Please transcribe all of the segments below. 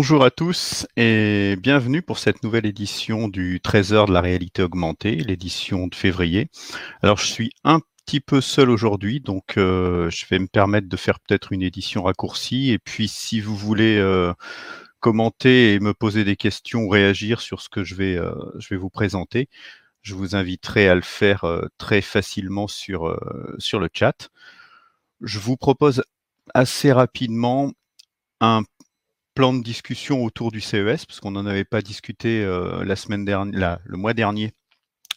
Bonjour à tous et bienvenue pour cette nouvelle édition du Trésor de la réalité augmentée, l'édition de février. Alors je suis un petit peu seul aujourd'hui, donc euh, je vais me permettre de faire peut-être une édition raccourcie. Et puis si vous voulez euh, commenter et me poser des questions réagir sur ce que je vais, euh, je vais vous présenter, je vous inviterai à le faire très facilement sur, sur le chat. Je vous propose assez rapidement un plan de discussion autour du CES, parce qu'on n'en avait pas discuté euh, la semaine dernière, le mois dernier,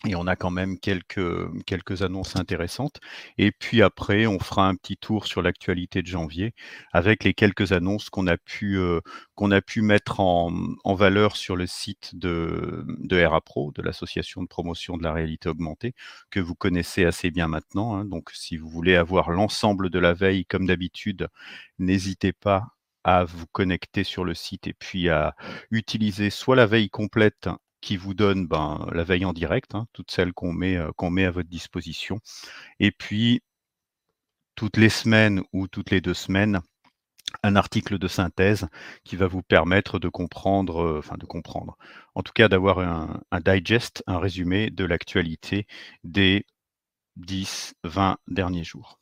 et on a quand même quelques, quelques annonces intéressantes. Et puis après, on fera un petit tour sur l'actualité de janvier avec les quelques annonces qu'on a pu, euh, qu'on a pu mettre en, en, valeur sur le site de, de RAPRO, de l'association de promotion de la réalité augmentée, que vous connaissez assez bien maintenant. Hein. Donc, si vous voulez avoir l'ensemble de la veille, comme d'habitude, n'hésitez pas à vous connecter sur le site et puis à utiliser soit la veille complète qui vous donne ben, la veille en direct, hein, toutes celles qu'on met, euh, qu'on met à votre disposition, et puis toutes les semaines ou toutes les deux semaines, un article de synthèse qui va vous permettre de comprendre, euh, enfin de comprendre, en tout cas d'avoir un, digest, un résumé de l'actualité des 10, 20 derniers jours.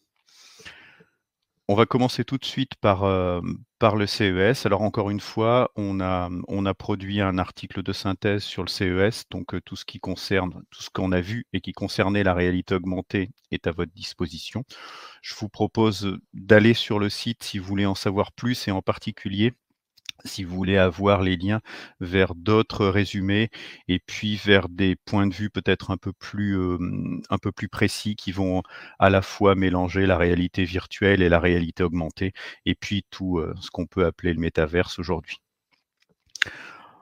On va commencer tout de suite par, euh, le CES. Alors encore une fois, on a, on a produit un article de synthèse sur le CES, donc euh, tout ce qui concerne, tout ce qu'on a vu et qui concernait la réalité augmentée est à votre disposition. Je vous propose d'aller sur le site si vous voulez en savoir plus et en particulier si vous voulez avoir les liens vers d'autres résumés et puis vers des points de vue peut-être un peu plus un peu plus précis qui vont à la fois mélanger la réalité virtuelle et la réalité augmentée et puis tout ce qu'on peut appeler le métaverse aujourd'hui.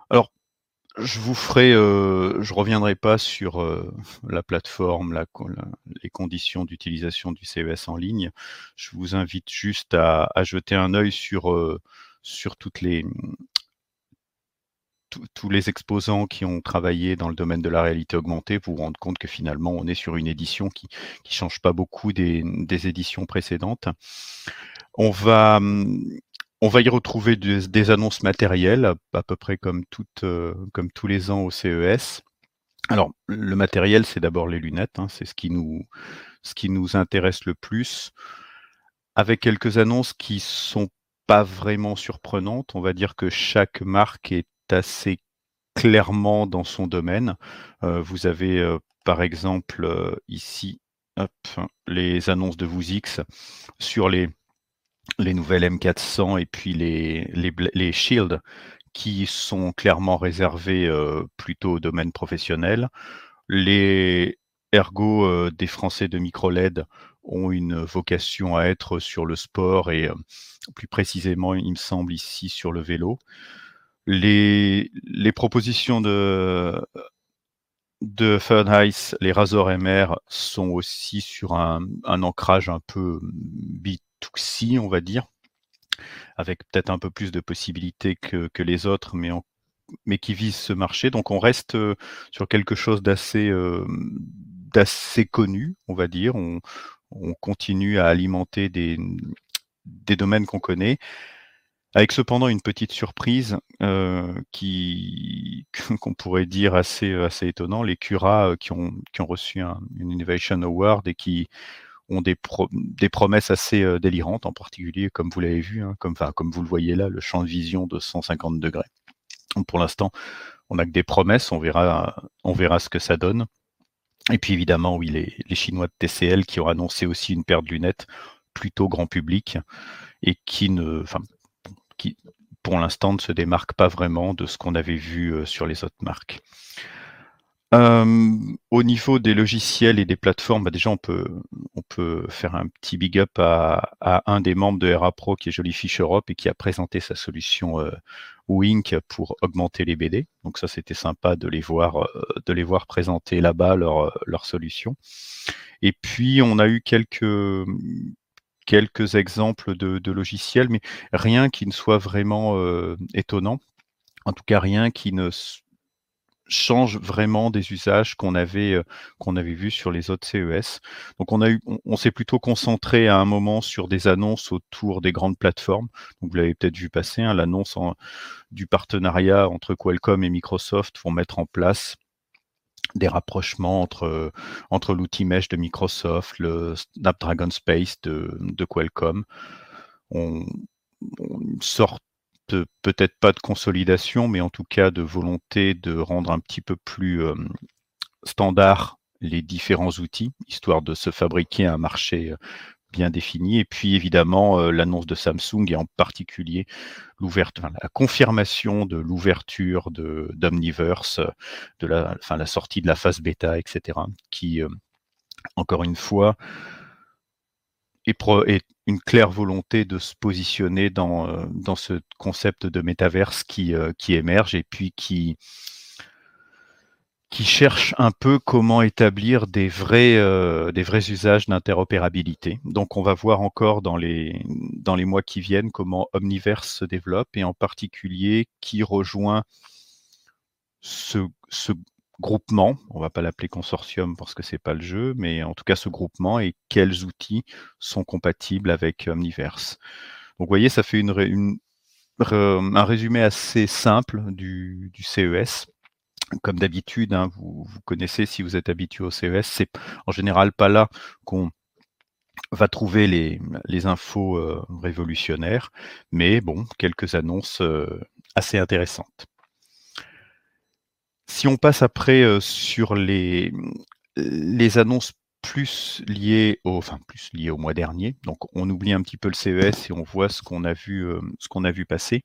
Alors je vous ferai, je reviendrai pas sur la plateforme, la, les conditions d'utilisation du CES en ligne. Je vous invite juste à jeter un œil sur sur toutes les, tous les exposants qui ont travaillé dans le domaine de la réalité augmentée, vous vous rendez compte que finalement, on est sur une édition qui ne change pas beaucoup des, éditions précédentes. On va, on va y retrouver des, annonces matérielles, à peu près comme, toutes, euh, comme tous les ans au CES. Alors, le matériel, c'est d'abord les lunettes, hein, c'est ce, ce qui nous intéresse le plus, avec quelques annonces qui sont pas vraiment surprenante. On va dire que chaque marque est assez clairement dans son domaine. Euh, vous avez euh, par exemple euh, ici les annonces de VouzX sur les, les nouvelles M400 et puis les, les, les Shield qui sont clairement réservés plutôt au domaine professionnel. Les ergo des Français de MicroLED ont une vocation à être sur le sport et plus précisément, il me semble, ici sur le vélo. Les, les propositions de, de Fernheis, les Razor MR, sont aussi sur un, un ancrage un peu B2C, on va dire, avec peut-être un peu plus de possibilités que, que les autres, mais, mais qui visent ce marché. Donc on reste sur quelque chose d'assez d'assez connu, on va dire. On continue à alimenter des, domaines qu'on connaît, avec cependant une petite surprise euh, qui qu'on pourrait dire assez assez étonnant, les Cura euh, qui ont reçu un, Innovation Award et qui ont des, promesses assez euh, délirantes, en particulier comme vous l'avez vu, hein, comme vous le voyez là, le champ de vision de 150 degrés. Pour l'instant, on n'a que des promesses, on verra ce que ça donne. Et puis évidemment, oui, les, Chinois de TCL qui ont annoncé aussi une paire de lunettes plutôt grand public et qui ne, qui pour l'instant ne se démarquent pas vraiment de ce qu'on avait vu euh, sur les autres marques. Euh, au niveau des logiciels et des plateformes, bah, déjà on peut, on peut faire un petit big up à, un des membres de RAPRO qui est Jollyfish Europe et qui a présenté sa solution euh, Wink pour augmenter les BD. Donc ça c'était sympa de les voir, euh, de les voir présenter là-bas leur, leur solution. Et puis on a eu quelques quelques exemples de logiciels, mais rien qui ne soit vraiment étonnant. En tout cas, rien qui ne change vraiment des usages qu'on avait, euh, vus sur les autres CES. Donc on s'est plutôt concentré à un moment sur des annonces autour des grandes plateformes. Donc vous l'avez peut-être vu passer, hein, l'annonce du partenariat entre Qualcomm et Microsoft pour mettre en place des rapprochements entre, entre l'outil mesh de Microsoft, le Snapdragon Space de, Qualcomm. On, on sort peut-être pas de consolidation, mais en tout cas de volonté de rendre un petit peu plus standard les différents outils, histoire de se fabriquer un marché bien défini. Et puis évidemment l'annonce de Samsung et en particulier la confirmation de l'ouverture d'Omniverse, de la, sortie de la phase bêta, etc. Qui encore une fois et, une claire volonté de se positionner dans, euh, dans ce concept de métaverse qui, euh, qui émerge et puis qui, qui cherche un peu comment établir des vrais, euh, des vrais usages d'interopérabilité. Donc on va voir encore dans les, dans les mois qui viennent comment Omniverse se développe et en particulier qui rejoint ce, ce groupement, on va pas l'appeler consortium parce que c'est pas le jeu, mais en tout cas ce groupement et quels outils sont compatibles avec Omniverse. Donc vous voyez, ça fait un résumé assez simple du, CES. Comme d'habitude, hein, vous, connaissez si vous êtes habitué au CES, c'est en général pas là qu'on va trouver les, les infos euh, révolutionnaires, mais bon, quelques annonces euh, assez intéressantes. Si on passe après euh, sur les, annonces plus liées au, enfin plus liées au mois dernier, donc on oublie un petit peu le CES et on voit ce qu'on a vu, euh, ce qu'on a vu passer.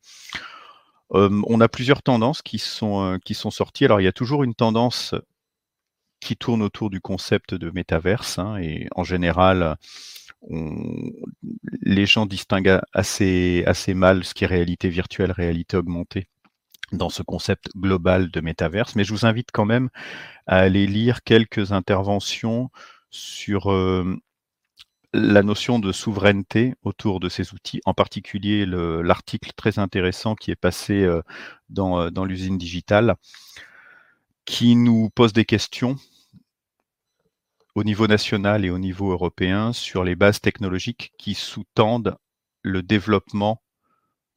Euh, on a plusieurs tendances qui sont, qui sont sorties. Alors il y a toujours une tendance qui tourne autour du concept de métaverse hein, et en général les gens distinguent assez, assez mal ce qui est réalité virtuelle, réalité augmentée dans ce concept global de métaverse, mais je vous invite quand même à aller lire quelques interventions sur euh, la notion de souveraineté autour de ces outils, en particulier l'article très intéressant qui est passé euh, dans, euh, dans l'usine digitale, qui nous pose des questions au niveau national et au niveau européen sur les bases technologiques qui sous-tendent le développement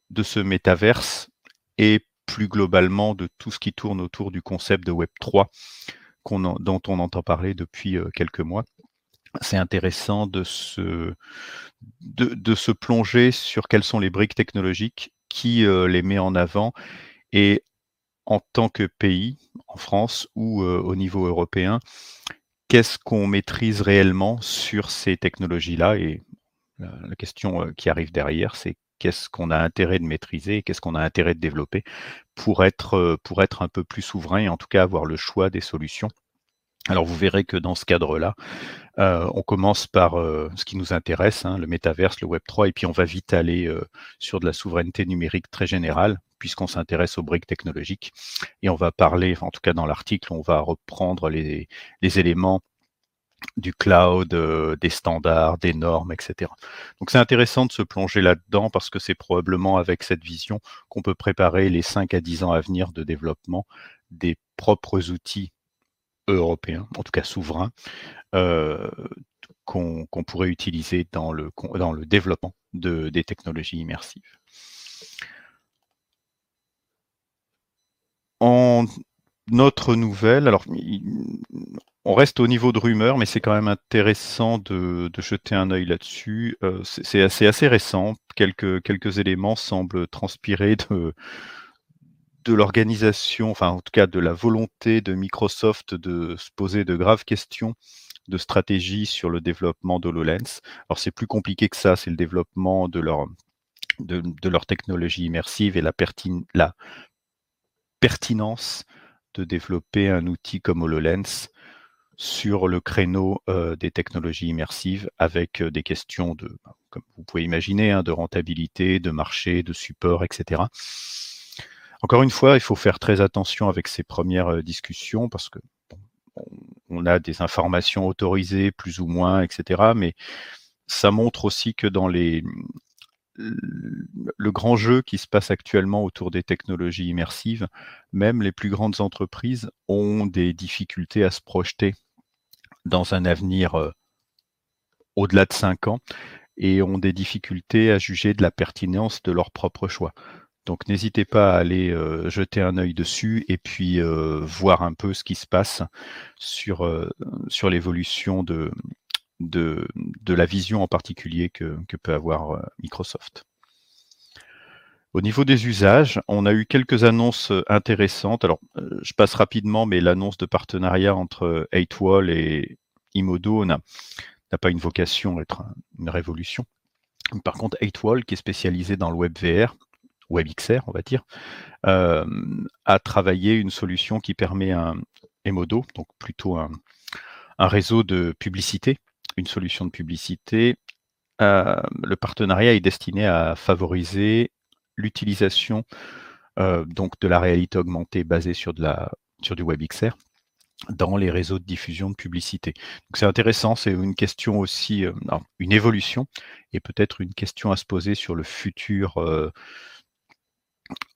de ce métaverse et plus globalement de tout ce qui tourne autour du concept de Web 3 dont on entend parler depuis euh, quelques mois. C'est intéressant de se, plonger sur quelles sont les briques technologiques, qui euh, les met en avant et en tant que pays, en France ou euh, au niveau européen, qu'est-ce qu'on maîtrise réellement sur ces technologies-là? Et la, question qui arrive derrière, c'est qu'est-ce qu'on a intérêt de maîtriser, qu'est-ce qu'on a intérêt de développer pour être, euh, pour être un peu plus souverain et en tout cas avoir le choix des solutions. Alors vous verrez que dans ce cadre-là, euh, on commence par euh, ce qui nous intéresse, hein, le métaverse, le Web 3, et puis on va vite aller sur de la souveraineté numérique très générale, puisqu'on s'intéresse aux briques technologiques. Et on va parler, en tout cas dans l'article, on va reprendre les éléments du cloud, euh, des standards, des normes, etc. Donc c'est intéressant de se plonger là-dedans parce que c'est probablement avec cette vision qu'on peut préparer les 5 à 10 ans à venir de développement des propres outils européens, en tout cas souverains, euh, qu'on pourrait utiliser dans le, développement de, des technologies immersives. Notre nouvelle, alors on reste au niveau de rumeur, mais c'est quand même intéressant de, jeter un œil là-dessus. Euh, c'est assez, assez récent. Quelques, éléments semblent transpirer de, l'organisation, enfin en tout cas de la volonté de Microsoft de se poser de graves questions de stratégie sur le développement d'HoloLens. Alors c'est plus compliqué que ça, c'est le développement de leur, technologie immersive et la pertinence de développer un outil comme HoloLens sur le créneau euh, des technologies immersives avec euh, des questions de, bah, comme vous pouvez imaginer, hein, de rentabilité, de marché, de support, etc. Encore une fois, il faut faire très attention avec ces premières euh, discussions parce que on a des informations autorisées plus ou moins, etc. Mais ça montre aussi que dans les le grand jeu qui se passe actuellement autour des technologies immersives, même les plus grandes entreprises ont des difficultés à se projeter dans un avenir euh, au-delà de 5 ans et ont des difficultés à juger de la pertinence de leur propre choix. Donc n'hésitez pas à aller euh, jeter un œil dessus et puis euh, voir un peu ce qui se passe sur, sur l'évolution de, de, la vision en particulier que, peut avoir euh, Microsoft. Au niveau des usages, on a eu quelques annonces euh, intéressantes. Alors, euh, je passe rapidement, mais l'annonce de partenariat entre 8wall et Imodo n'a pas une vocation à être une révolution. Par contre, 8wall, qui est spécialisé dans le web VR, WebXR, on va dire, a travaillé une solution qui permet un Emodo, donc plutôt un réseau de publicité, une solution de publicité. Euh, le partenariat est destiné à favoriser l'utilisation euh, donc de la réalité augmentée basée sur, de la, sur du WebXR dans les réseaux de diffusion de publicité. C'est intéressant, c'est une question aussi, euh, une évolution et peut-être une question à se poser sur le futur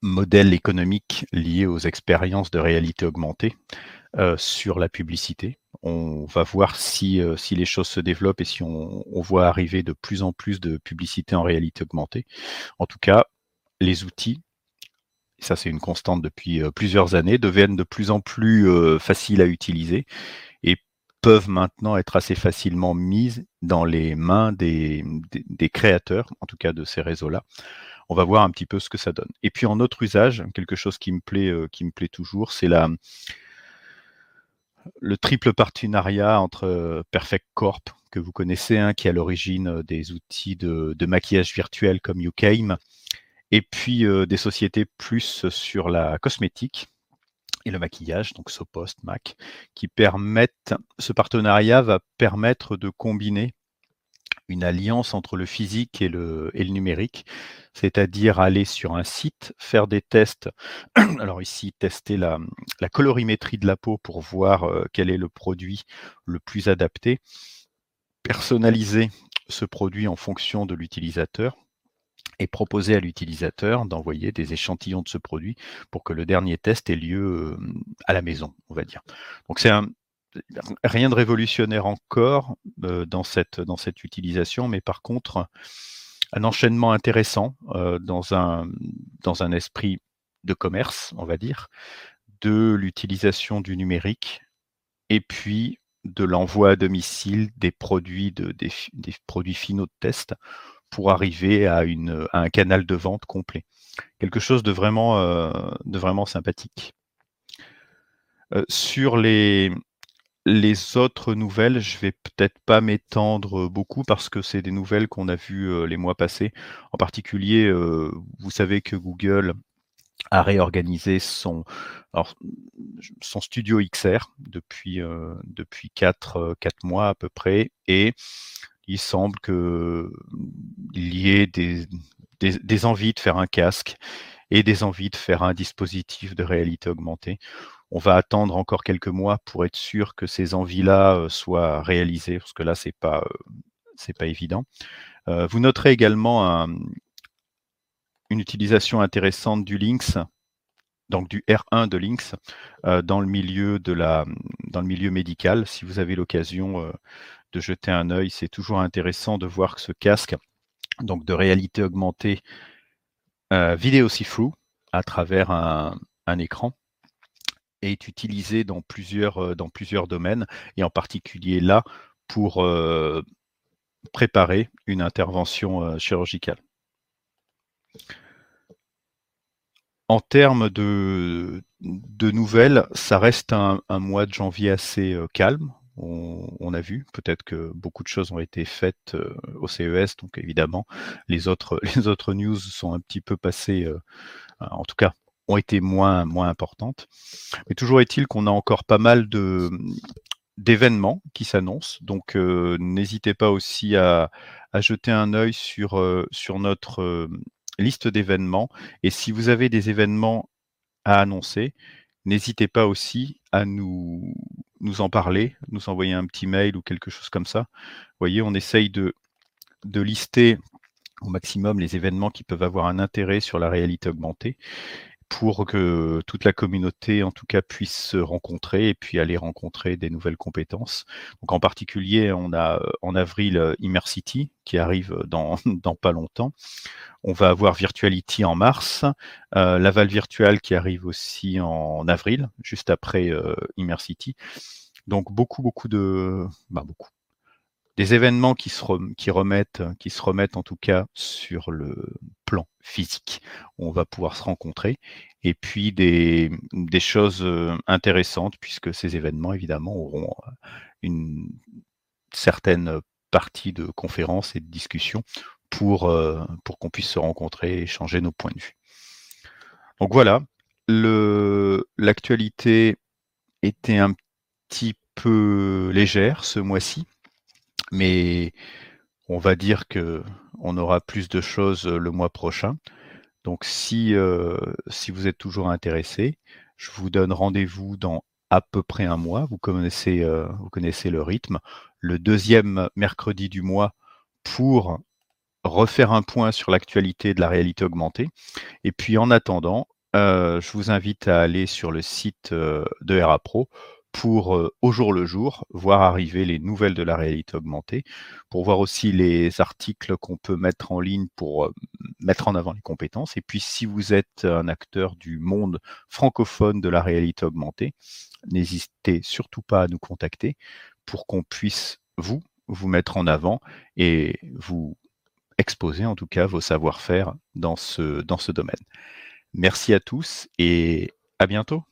modèle économique lié aux expériences de réalité augmentée sur la publicité. On va voir si, euh, si les choses se développent et si on, voit arriver de plus en plus de publicité en réalité augmentée. En tout cas, les outils, ça c'est une constante depuis euh, plusieurs années, deviennent de plus en plus euh, faciles à utiliser et peuvent maintenant être assez facilement mises dans les mains des créateurs, en tout cas de ces réseaux-là. On va voir un petit peu ce que ça donne. Et puis en autre usage, quelque chose qui me plaît, qui me plaît toujours, c'est la, le triple partenariat entre euh, Perfect Corp, que vous connaissez, hein, qui est à l'origine euh, des outils de, maquillage virtuel comme YouCame, et puis euh, des sociétés plus sur la cosmétique et le maquillage, donc Sopost, Mac, qui permettent, ce partenariat va permettre de combiner une alliance entre le physique et le, numérique, c'est-à-dire aller sur un site, faire des tests. Alors ici, tester la, colorimétrie de la peau pour voir euh, quel est le produit le plus adapté, personnaliser ce produit en fonction de l'utilisateur et proposer à l'utilisateur d'envoyer des échantillons de ce produit pour que le dernier test ait lieu euh, à la maison, on va dire. Donc c'est un, rien de révolutionnaire encore euh, dans, cette, dans cette utilisation, mais par contre, un enchaînement intéressant euh, dans, un, dans un esprit de commerce, on va dire, de l'utilisation du numérique et puis de l'envoi à domicile des produits, de, des, produits finaux de test pour arriver à, une, à, un canal de vente complet. Quelque chose de vraiment, euh, de vraiment sympathique. sur les, les autres nouvelles, je vais peut-être pas m'étendre beaucoup parce que c'est des nouvelles qu'on a vues les mois passés. En particulier, vous savez que Google a réorganisé son, studio XR depuis, depuis 4, mois à peu près et il semble qu'il y ait des envies de faire un casque et des envies de faire un dispositif de réalité augmentée on va attendre encore quelques mois pour être sûr que ces envies-là euh, soient réalisées, parce que là, c'est pas, euh, pas évident. Euh, vous noterez également une utilisation intéressante du Lynx, donc du R1 de Lynx, dans, le milieu de la, dans le milieu médical. Si vous avez l'occasion de jeter un œil, c'est toujours intéressant de voir que ce casque, donc de réalité augmentée, vidéo see-through, à travers un écran, est utilisé dans plusieurs, euh, dans plusieurs domaines, et en particulier là pour euh, préparer une intervention euh, chirurgicale. En termes de, de, nouvelles, ça reste un, mois de janvier assez calme. On, a vu, peut-être que beaucoup de choses ont été faites au CES, donc évidemment, les autres, les autres news sont un petit peu passées, en tout cas ont été moins, moins importantes. Mais toujours est-il qu'on a encore pas mal de d'événements qui s'annoncent. Donc euh, n'hésitez pas aussi à, jeter un œil sur, euh, sur notre euh, liste d'événements. Et si vous avez des événements à annoncer, n'hésitez pas aussi à nous, nous en parler, nous envoyer un petit mail ou quelque chose comme ça. Vous voyez, on essaye de, de lister au maximum les événements qui peuvent avoir un intérêt sur la réalité augmentée pour que toute la communauté, en tout cas, puisse se rencontrer et puis aller rencontrer des nouvelles compétences. Donc, en particulier, on a en avril Immersity qui arrive dans, dans pas longtemps. On va avoir Virtuality en mars, euh, Laval Virtual qui arrive aussi en avril, juste après euh, Immersity. Donc, beaucoup, beaucoup de. Bah, beaucoup des événements qui se, remettent, qui se remettent en tout cas sur le plan physique. On va pouvoir se rencontrer. Et puis des, des choses euh, intéressantes, puisque ces événements, évidemment, auront euh, une certaine partie de conférences et de discussions pour, euh, pour qu'on puisse se rencontrer et échanger nos points de vue. Donc voilà, l'actualité était un petit peu légère ce mois-ci mais on va dire que on aura plus de choses le mois prochain. Donc si, si vous êtes toujours intéressé, je vous donne rendez-vous dans à peu près un mois. Vous connaissez, vous connaissez le rythme. Le deuxième mercredi du mois pour refaire un point sur l'actualité de la réalité augmentée. Et puis en attendant, je vous invite à aller sur le site de RAPro pour au jour le jour voir arriver les nouvelles de la réalité augmentée, pour voir aussi les articles qu'on peut mettre en ligne pour mettre en avant les compétences. Et puis si vous êtes un acteur du monde francophone de la réalité augmentée, n'hésitez surtout pas à nous contacter pour qu'on puisse vous vous mettre en avant et vous exposer en tout cas vos savoir-faire dans ce, dans ce domaine. Merci à tous et à bientôt.